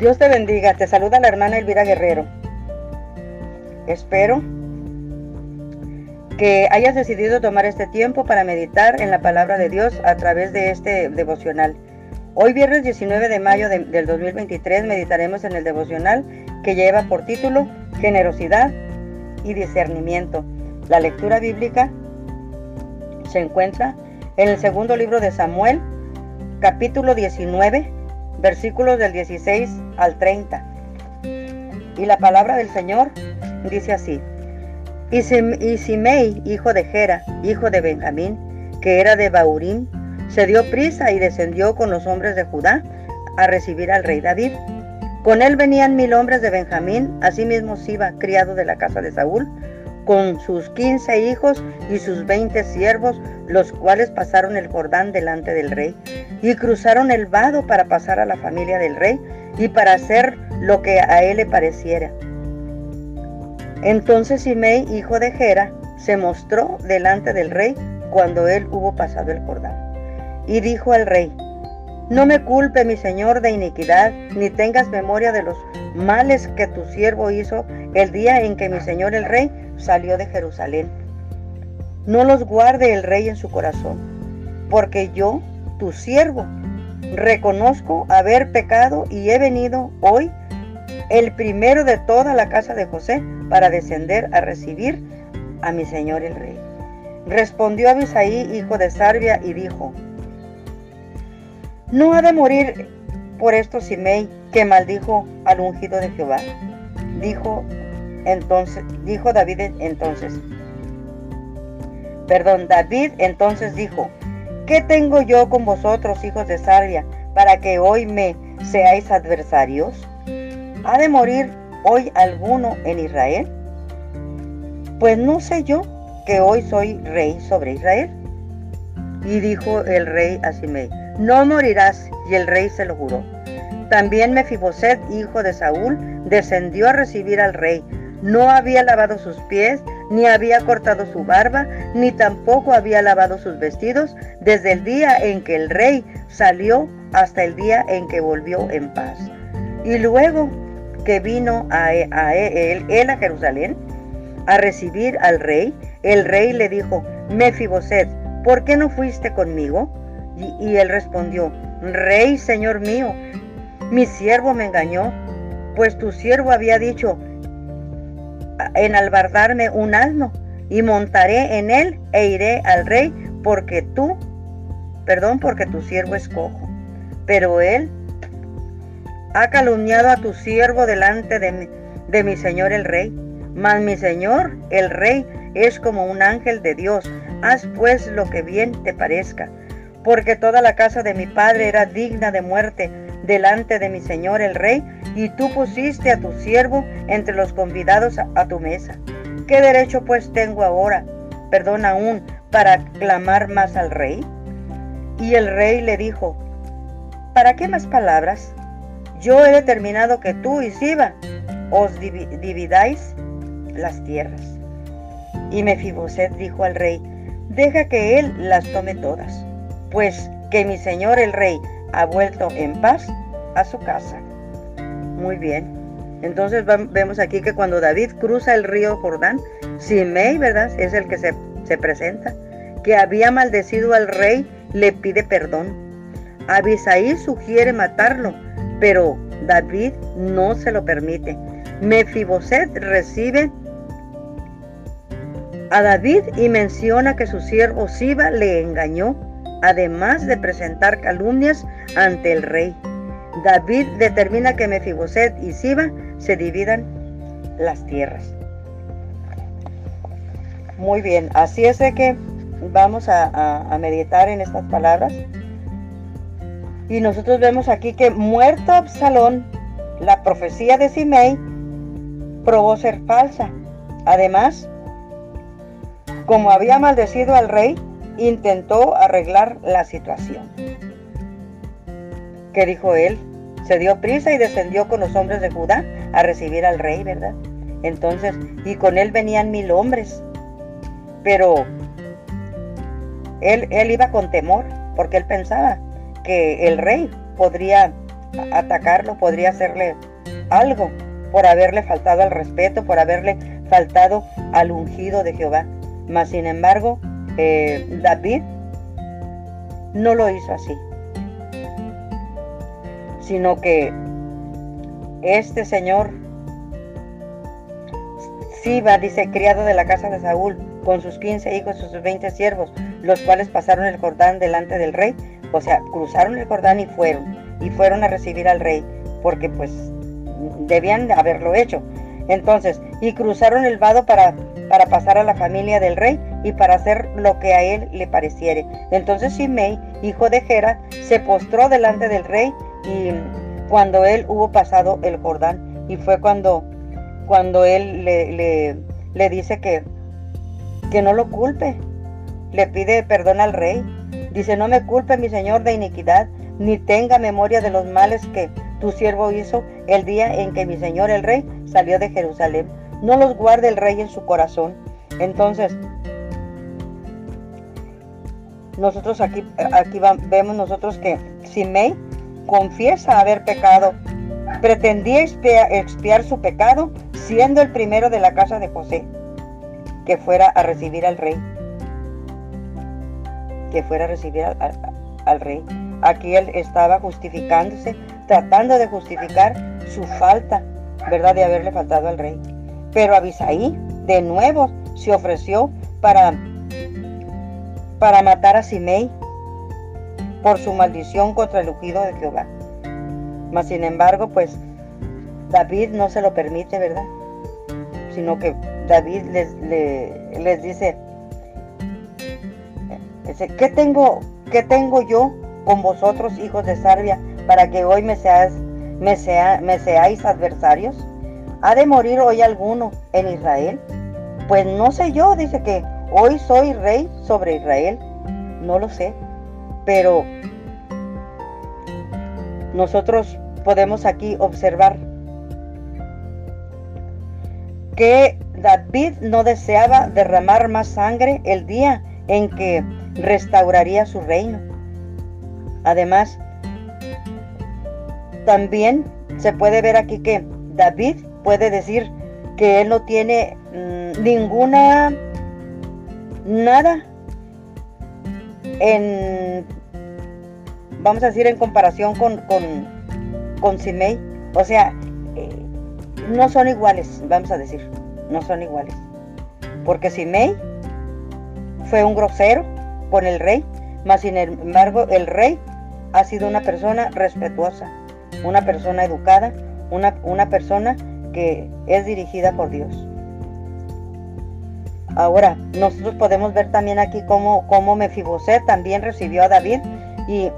Dios te bendiga, te saluda la hermana Elvira Guerrero. Espero que hayas decidido tomar este tiempo para meditar en la palabra de Dios a través de este devocional. Hoy viernes 19 de mayo del 2023 meditaremos en el devocional que lleva por título Generosidad y discernimiento. La lectura bíblica se encuentra en el segundo libro de Samuel, capítulo 19, versículos del 16 al 30. Y la palabra del Señor dice así. Y Simei, hijo de Gera, hijo de Benjamín, que era de Baurín, se dio prisa y descendió con los hombres de Judá a recibir al rey David. Con él venían mil hombres de Benjamín, asimismo Siba, criado de la casa de Saúl, con sus quince hijos y sus veinte siervos, los cuales pasaron el Jordán delante del rey, y cruzaron el vado para pasar a la familia del rey y para hacer lo que a él le pareciera. Entonces Simei, hijo de Gera, se mostró delante del rey cuando él hubo pasado el Jordán. Y dijo al rey, no me culpe mi señor de iniquidad, ni tengas memoria de los males que tu siervo hizo el día en que mi señor el rey salió de Jerusalén. No los guarde el rey en su corazón, porque yo, tu siervo, reconozco haber pecado y he venido hoy el primero de toda la casa de José para descender a recibir a mi señor el rey. Respondió Abisaí, hijo de Sarbia, y dijo, no ha de morir por esto Simei, que maldijo al ungido de Jehová. Dijo entonces, dijo David entonces. Perdón, David entonces dijo, ¿qué tengo yo con vosotros, hijos de Sarbia, para que hoy me seáis adversarios? ¿Ha de morir hoy alguno en Israel? Pues no sé yo que hoy soy rey sobre Israel. Y dijo el rey a Simei, no morirás, y el rey se lo juró. También Mefiboset, hijo de Saúl, descendió a recibir al rey. No había lavado sus pies, ni había cortado su barba, ni tampoco había lavado sus vestidos, desde el día en que el rey salió hasta el día en que volvió en paz. Y luego que vino a, él, él a Jerusalén a recibir al rey, el rey le dijo, Mefiboset, ¿por qué no fuiste conmigo? Y, él respondió, Rey, Señor mío, mi siervo me engañó, pues tu siervo había dicho, enalbardarme un asno, y montaré en él e iré al rey, porque tú, perdón, porque tu siervo es cojo. Pero él ha calumniado a tu siervo delante de mi, de mi señor el rey. Mas mi señor el rey es como un ángel de Dios. Haz pues lo que bien te parezca porque toda la casa de mi padre era digna de muerte delante de mi señor el rey, y tú pusiste a tu siervo entre los convidados a, tu mesa. ¿Qué derecho pues tengo ahora, perdón aún, para clamar más al rey? Y el rey le dijo, ¿para qué más palabras? Yo he determinado que tú y Siba os dividáis las tierras. Y Mefiboset dijo al rey, deja que él las tome todas pues que mi señor el rey ha vuelto en paz a su casa. Muy bien. Entonces vemos aquí que cuando David cruza el río Jordán, Simei, ¿verdad? Es el que se, se presenta, que había maldecido al rey, le pide perdón. Abisaí sugiere matarlo, pero David no se lo permite. Mefiboset recibe a David y menciona que su siervo Siba le engañó además de presentar calumnias ante el rey. David determina que Mefiboset y Siba se dividan las tierras. Muy bien, así es de que vamos a, meditar en estas palabras. Y nosotros vemos aquí que muerto Absalón, la profecía de Simei probó ser falsa. Además, como había maldecido al rey, intentó arreglar la situación. ¿Qué dijo él? Se dio prisa y descendió con los hombres de Judá a recibir al rey, ¿verdad? Entonces, y con él venían mil hombres. Pero él, él iba con temor, porque él pensaba que el rey podría atacarlo, podría hacerle algo por haberle faltado al respeto, por haberle faltado al ungido de Jehová. Mas sin embargo, eh, David no lo hizo así, sino que este señor Siba, dice, criado de la casa de Saúl, con sus 15 hijos y sus 20 siervos, los cuales pasaron el Jordán delante del rey, o sea, cruzaron el Jordán y fueron, y fueron a recibir al rey, porque pues debían haberlo hecho. Entonces, y cruzaron el vado para, para pasar a la familia del rey y para hacer lo que a él le pareciere. Entonces Simei, hijo de Gera, se postró delante del rey y cuando él hubo pasado el Jordán, y fue cuando, cuando él le, le, dice que, que no lo culpe, le pide perdón al rey. Dice, no me culpe mi señor de iniquidad, ni tenga memoria de los males que tu siervo hizo el día en que mi señor el rey salió de Jerusalén. No los guarde el rey en su corazón. Entonces, nosotros aquí, aquí vemos nosotros que Simei confiesa haber pecado. Pretendía expiar, su pecado siendo el primero de la casa de José que fuera a recibir al rey. Que fuera a recibir al rey. Aquí él estaba justificándose, tratando de justificar su falta, ¿verdad? De haberle faltado al rey. Pero Abisaí de nuevo se ofreció para, para matar a Simei por su maldición contra el ungido de Jehová. Mas sin embargo, pues David no se lo permite, ¿verdad? Sino que David les, les, dice, ¿qué tengo, ¿qué tengo yo con vosotros, hijos de Sarbia, para que hoy me, seas, me, sea, me seáis adversarios? ¿Ha de morir hoy alguno en Israel? Pues no sé yo, dice que hoy soy rey sobre Israel. No lo sé, pero nosotros podemos aquí observar que David no deseaba derramar más sangre el día en que restauraría su reino. Además, también se puede ver aquí que David puede decir que él no tiene mm, ninguna nada en vamos a decir en comparación con con, con Simei. O sea eh, no son iguales vamos a decir no son iguales. Porque Simei fue un grosero con el rey mas sin embargo el rey ha sido una persona respetuosa, una persona educada, una, una persona que es dirigida por Dios. Ahora, nosotros podemos ver también aquí cómo, cómo Mefiboset también recibió a David y,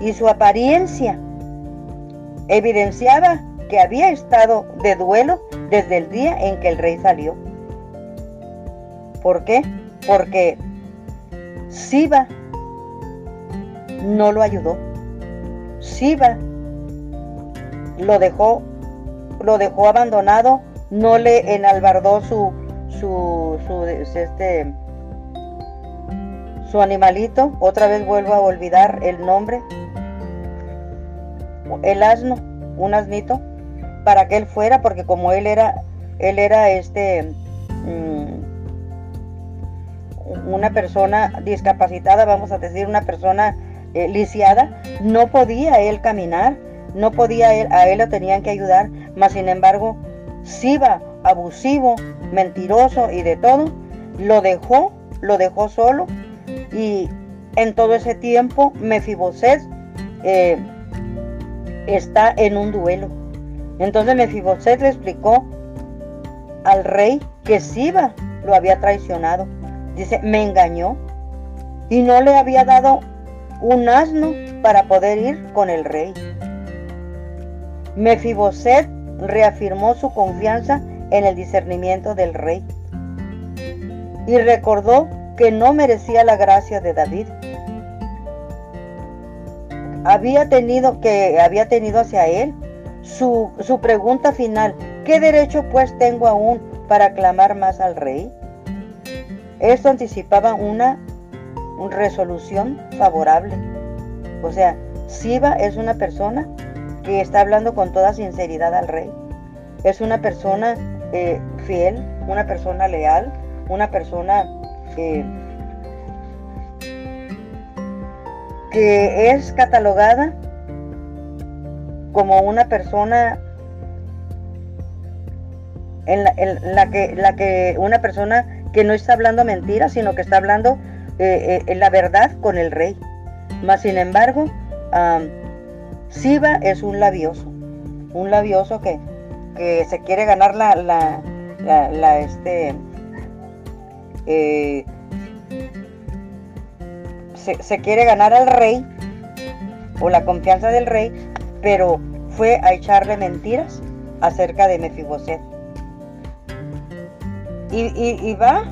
y su apariencia evidenciaba que había estado de duelo desde el día en que el rey salió. ¿Por qué? Porque Siba no lo ayudó. Siba lo dejó, lo dejó abandonado, no le enalbardó su, su, su, este, su animalito. Otra vez vuelvo a olvidar el nombre. El asno, un asnito, para que él fuera, porque como él era, él era este, mm, una persona discapacitada, vamos a decir, una persona eh, lisiada, no podía él caminar, no podía él, a él lo tenían que ayudar, mas sin embargo, Siba, abusivo, mentiroso y de todo, lo dejó, lo dejó solo y en todo ese tiempo Mefiboset eh, está en un duelo. Entonces Mefiboset le explicó al rey que Siba lo había traicionado. Dice, me engañó y no le había dado un asno para poder ir con el rey. Mefiboset reafirmó su confianza en el discernimiento del rey y recordó que no merecía la gracia de David. Había tenido que había tenido hacia él su, su pregunta final, ¿qué derecho pues tengo aún para clamar más al rey? Esto anticipaba una resolución favorable. O sea, Siba es una persona está hablando con toda sinceridad al rey. Es una persona eh, fiel, una persona leal, una persona que es catalogada como una persona en la, que, la que una persona que no está hablando mentiras, sino que está hablando eh, eh, la verdad con el rey. Mas sin embargo, Siba es un labioso, un labioso que, que se quiere ganar la, la, la, este, eh, se, se, quiere ganar al rey o la confianza del rey, pero fue a echarle mentiras acerca de Mefiboset. Y, va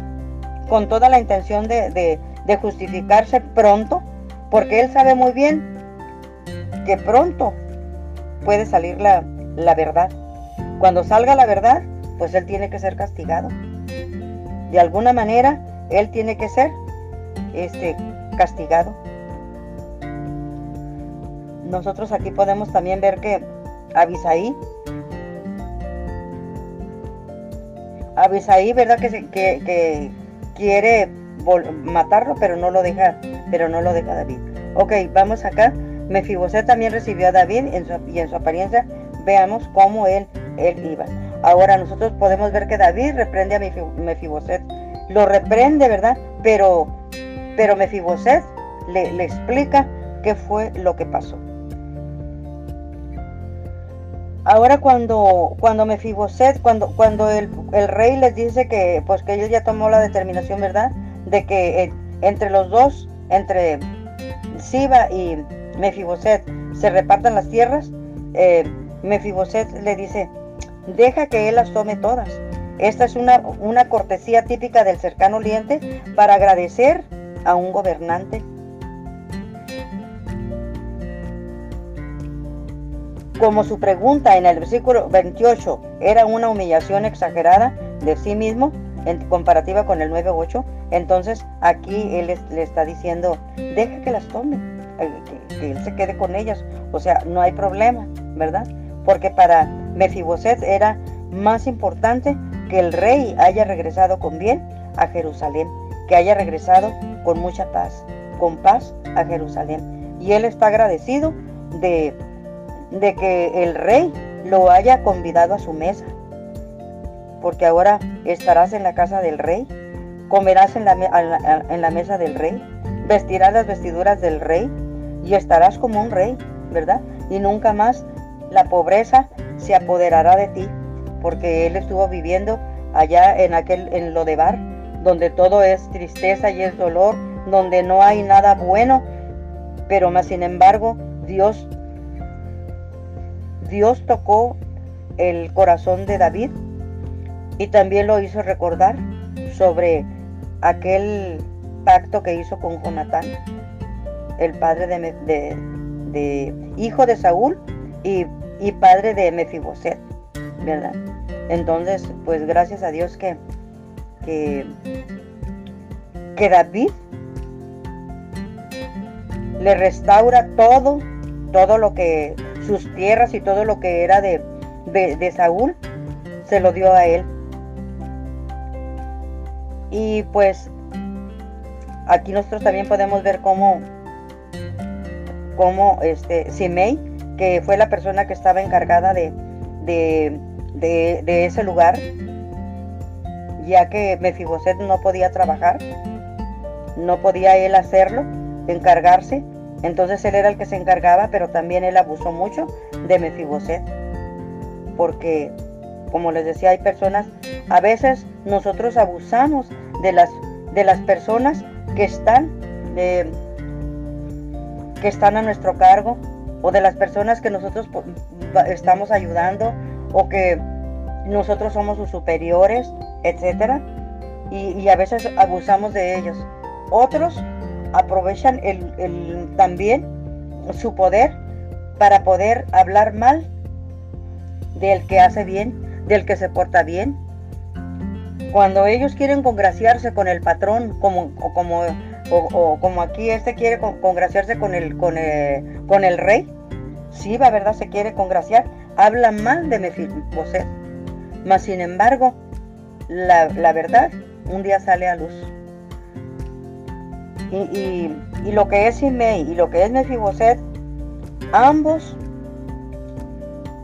con toda la intención de, justificarse pronto, porque él sabe muy bien que pronto puede salir la, verdad. Cuando salga la verdad, pues él tiene que ser castigado. De alguna manera, él tiene que ser este, castigado. Nosotros aquí podemos también ver que Abisaí Abisaí, ¿verdad? Que, que, que quiere matarlo, pero no lo deja, pero no lo deja David. Ok, vamos acá. Mefiboset también recibió a David en su, y en su apariencia veamos cómo él, él iba. Ahora nosotros podemos ver que David reprende a Mefiboset. Lo reprende, ¿verdad? Pero, pero Mefiboset le, le explica qué fue lo que pasó. Ahora cuando, cuando Mefiboset, cuando, cuando el, rey les dice que pues que él ya tomó la determinación, ¿verdad? De que eh, entre los dos, entre Siba y Mefiboset, se repartan las tierras, eh, Mefiboset le dice, deja que él las tome todas. Esta es una, una cortesía típica del cercano oriente para agradecer a un gobernante Como su pregunta en el versículo 28 era una humillación exagerada de sí mismo en comparativa con el 9.8, entonces aquí él le está diciendo, deja que las tome, eh, que, él se quede con ellas, o sea, no hay problema, ¿verdad? Porque para Mefiboset era más importante que el rey haya regresado con bien a Jerusalén, que haya regresado con mucha paz, con paz a Jerusalén. Y él está agradecido de de que el rey lo haya convidado a su mesa, porque ahora estarás en la casa del rey, comerás en la, en la mesa del rey, vestirás las vestiduras del rey y estarás como un rey, ¿verdad? Y nunca más la pobreza se apoderará de ti, porque él estuvo viviendo allá en aquel en Lodebar, donde todo es tristeza y es dolor, donde no hay nada bueno, pero más sin embargo, Dios Dios tocó el corazón de David y también lo hizo recordar sobre aquel pacto que hizo con Jonatán, el padre de, hijo de Saúl y, padre de Mefiboset, ¿verdad? Entonces, pues gracias a Dios que, que, que David le restaura todo, todo lo que sus tierras y todo lo que era de, de, Saúl, se lo dio a él. Y pues aquí nosotros también podemos ver cómo, cómo este, Simei, que fue la persona que estaba encargada de, de, de, ese lugar, ya que Mefiboset no podía trabajar, no podía él hacerlo, encargarse, entonces él era el que se encargaba, pero también él abusó mucho de Mefiboset. Porque, como les decía, hay personas, a veces nosotros abusamos de las, de las personas que están, que están a nuestro cargo o de las personas que nosotros estamos ayudando o que nosotros somos sus superiores, etcétera, y, a veces abusamos de ellos. Otros aprovechan también su poder para poder hablar mal del que hace bien, del que se porta bien. Cuando ellos quieren congraciarse con el patrón, como, o como, o, como aquí este quiere congraciarse con el, con, con el rey, Siba, ¿verdad? Se quiere congraciar, habla mal de Mefiboset. Mas sin embargo, la, verdad un día sale a luz. Y, lo que es Simei y lo que es Mefiboset, ambos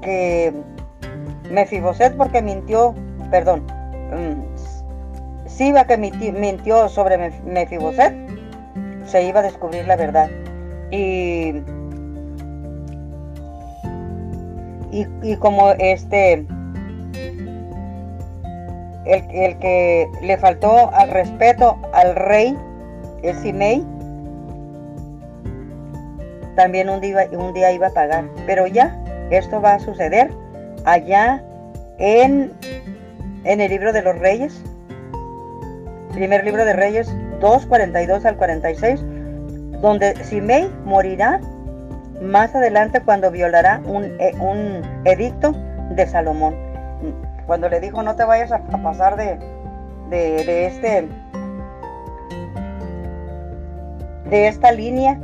que Mefiboset porque mintió, perdón, mm, Siba que mintió sobre Mefiboset, se iba a descubrir la verdad. Y, y, como este, el, que le faltó al respeto al rey, el Simei, también un día, un día iba a pagar. Pero ya, esto va a suceder allá en, en el libro de los reyes, primer libro de reyes 2, 42 al 46, donde Simei morirá más adelante cuando violará un, eh, un edicto de Salomón. Cuando le dijo no te vayas a, pasar de, de, este de esta línea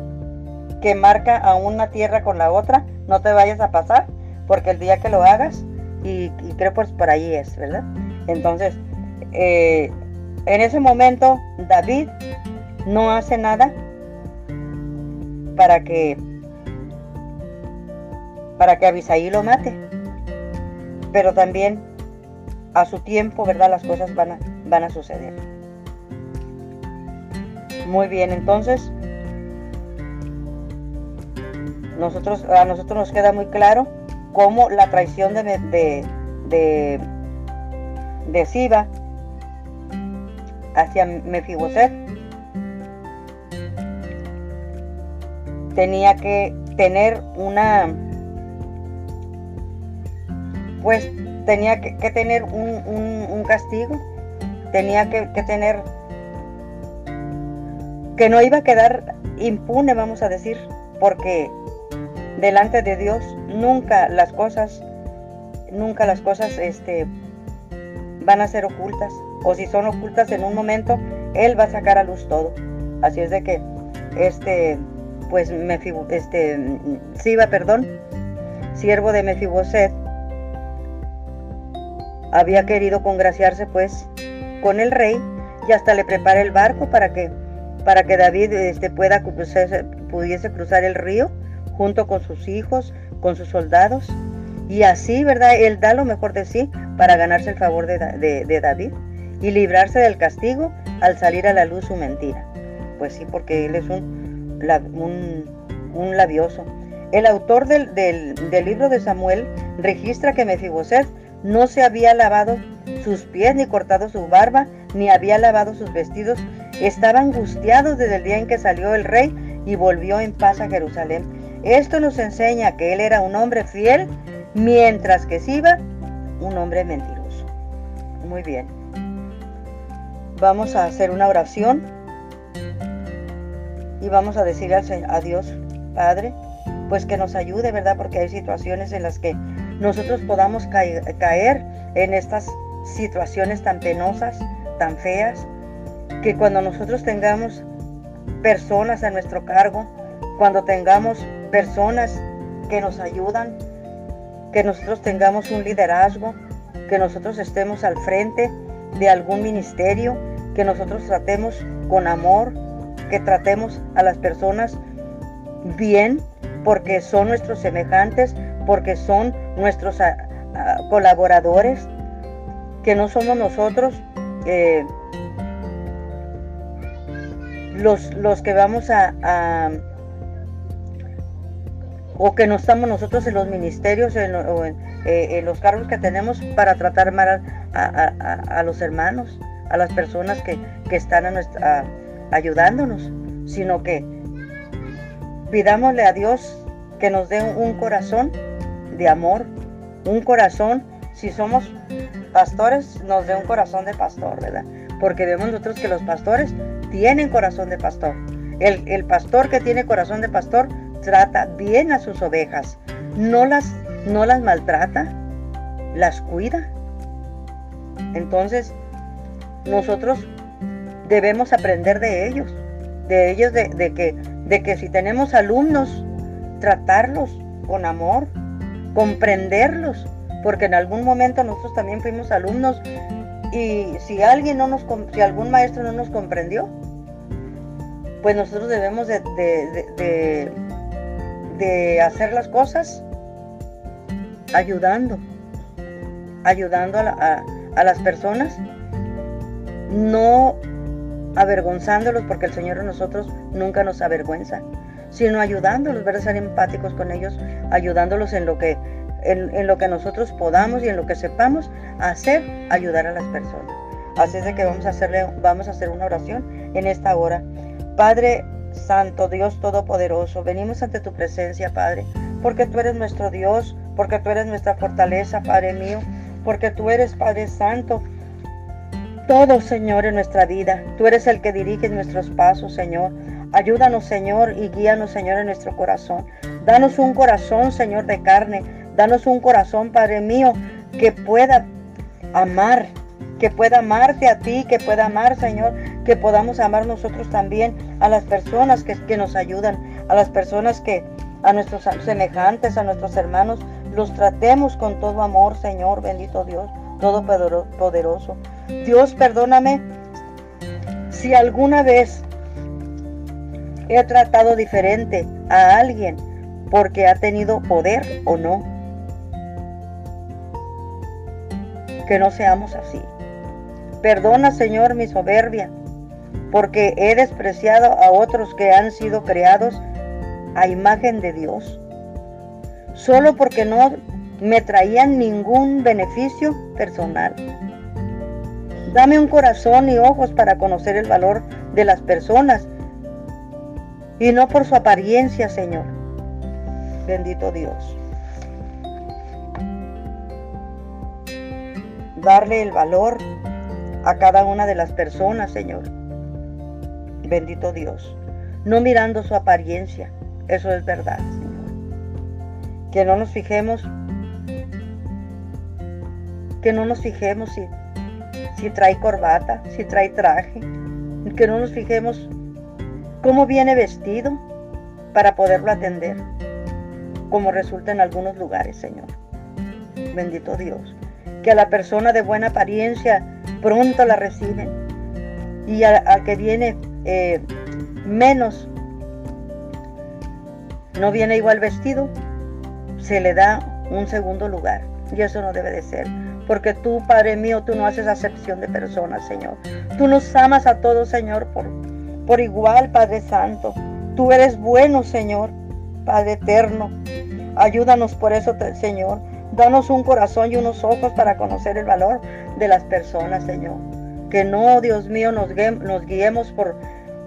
que marca a una tierra con la otra, no te vayas a pasar, porque el día que lo hagas, y, creo pues por ahí es, ¿verdad? Entonces, eh, en ese momento David no hace nada para que para que Abisaí lo mate. Pero también a su tiempo, ¿verdad? Las cosas van a, van a suceder. Muy bien, entonces nosotros, a nosotros nos queda muy claro cómo la traición de, de, de, de Siba hacia Mefiboset tenía que tener una pues tenía que, tener un, castigo. Tenía que, que tener que no iba a quedar impune vamos a decir porque delante de Dios nunca las cosas nunca las cosas este van a ser ocultas o si son ocultas en un momento, él va a sacar a luz todo. Así es de que, este, pues, este, Siba, perdón, siervo de Mefiboset, había querido congraciarse, pues, con el rey y hasta le prepara el barco para que, para que David este, pueda pudiese cruzar el río junto con sus hijos, con sus soldados. Y así, ¿verdad? Él da lo mejor de sí para ganarse el favor de, David y librarse del castigo al salir a la luz su mentira. Pues sí, porque él es un, un, labioso. El autor del, del, libro de Samuel registra que Mefiboset no se había lavado sus pies, ni cortado su barba, ni había lavado sus vestidos. Estaba angustiado desde el día en que salió el rey y volvió en paz a Jerusalén. Esto nos enseña que él era un hombre fiel, mientras que Siba, un hombre mentiroso. Muy bien. Vamos a hacer una oración y vamos a decirle a Dios, Padre, pues que nos ayude, ¿verdad? Porque hay situaciones en las que nosotros podamos caer en estas situaciones tan penosas, tan feas, que cuando nosotros tengamos personas a nuestro cargo, cuando tengamos personas que nos ayudan, que nosotros tengamos un liderazgo, que nosotros estemos al frente de algún ministerio, que nosotros tratemos con amor, que tratemos a las personas bien, porque son nuestros semejantes, porque son nuestros ah, ah, colaboradores, que no somos nosotros eh, los, los, que vamos a, o que no estamos nosotros en los ministerios en, o en, eh, los cargos que tenemos para tratar mal a los hermanos a las personas que, están a nuestra, ayudándonos, sino que pidámosle a Dios que nos dé un corazón de amor, un corazón, si somos pastores, nos dé un corazón de pastor, ¿verdad? Porque vemos nosotros que los pastores tienen corazón de pastor. El, el pastor que tiene corazón de pastor trata bien a sus ovejas, no las, no las maltrata, las cuida. Entonces, nosotros debemos aprender de ellos, de ellos de, que, de que si tenemos alumnos, tratarlos con amor, comprenderlos, porque en algún momento nosotros también fuimos alumnos y si alguien no nos, si algún maestro no nos comprendió, pues nosotros debemos de, de, hacer las cosas ayudando, ayudando a, a las personas, no avergonzándolos, porque el Señor a nosotros nunca nos avergüenza, sino ayudándolos, ¿verdad? Ser empáticos con ellos, ayudándolos en lo que en, lo que nosotros podamos y en lo que sepamos hacer, ayudar a las personas. Así es de que vamos a hacerle, vamos a hacer una oración en esta hora. Padre Santo, Dios Todopoderoso, venimos ante tu presencia, Padre, porque tú eres nuestro Dios, porque tú eres nuestra fortaleza, Padre mío, porque tú eres Padre Santo. Todo, Señor, en nuestra vida. Tú eres el que dirige nuestros pasos, Señor. Ayúdanos, Señor, y guíanos, Señor, en nuestro corazón. Danos un corazón, Señor, de carne, Danos un corazón, Padre mío, que pueda amar, que pueda amarte a ti, que pueda amar, Señor, que podamos amar nosotros también a las personas que, que nos ayudan, a las personas que, a nuestros semejantes, a nuestros hermanos, los tratemos con todo amor, Señor, bendito Dios, todo poderoso. Dios, perdóname si alguna vez he tratado diferente a alguien porque ha tenido poder o no. que no seamos así. Perdona, Señor, mi soberbia, porque he despreciado a otros que han sido creados a imagen de Dios, solo porque no me traían ningún beneficio personal. Dame un corazón y ojos para conocer el valor de las personas y no por su apariencia, Señor. Bendito Dios. darle el valor a cada una de las personas, Señor. Bendito Dios. No mirando su apariencia. Eso es verdad, Señor. Que no nos fijemos, que no nos fijemos si, si trae corbata, si trae traje. Que no nos fijemos cómo viene vestido para poderlo atender, como resulta en algunos lugares, Señor. Bendito Dios que a la persona de buena apariencia pronto la reciben y al que viene eh, menos, no viene igual vestido, se le da un segundo lugar. Y eso no debe de ser. Porque tú, Padre mío, tú no haces acepción de personas, Señor. Tú nos amas a todos, Señor, por, por igual, Padre Santo. Tú eres bueno, Señor, Padre eterno. Ayúdanos por eso, Señor. Danos un corazón y unos ojos para conocer el valor de las personas, Señor. Que no, Dios mío, nos, guiemos por,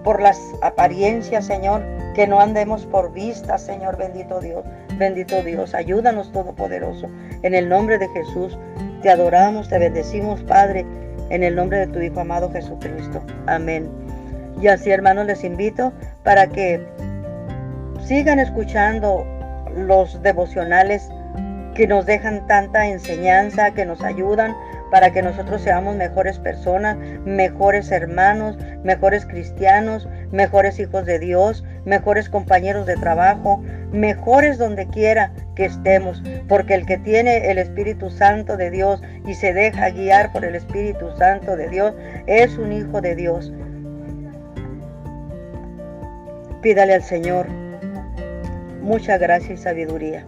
por las apariencias, Señor. Que no andemos por vistas, Señor, bendito Dios. Bendito Dios, ayúdanos, Todopoderoso. En el nombre de Jesús, te adoramos, te bendecimos, Padre, en el nombre de tu Hijo amado Jesucristo. Amén. Y así, hermanos, les invito para que sigan escuchando los devocionales que nos dejan tanta enseñanza, que nos ayudan para que nosotros seamos mejores personas, mejores hermanos, mejores cristianos, mejores hijos de Dios, mejores compañeros de trabajo, mejores donde quiera que estemos, porque el que tiene el Espíritu Santo de Dios y se deja guiar por el Espíritu Santo de Dios es un hijo de Dios. Pídale al Señor mucha gracia y sabiduría.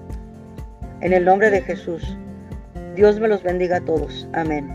En el nombre de Jesús. Dios me los bendiga a todos. Amén.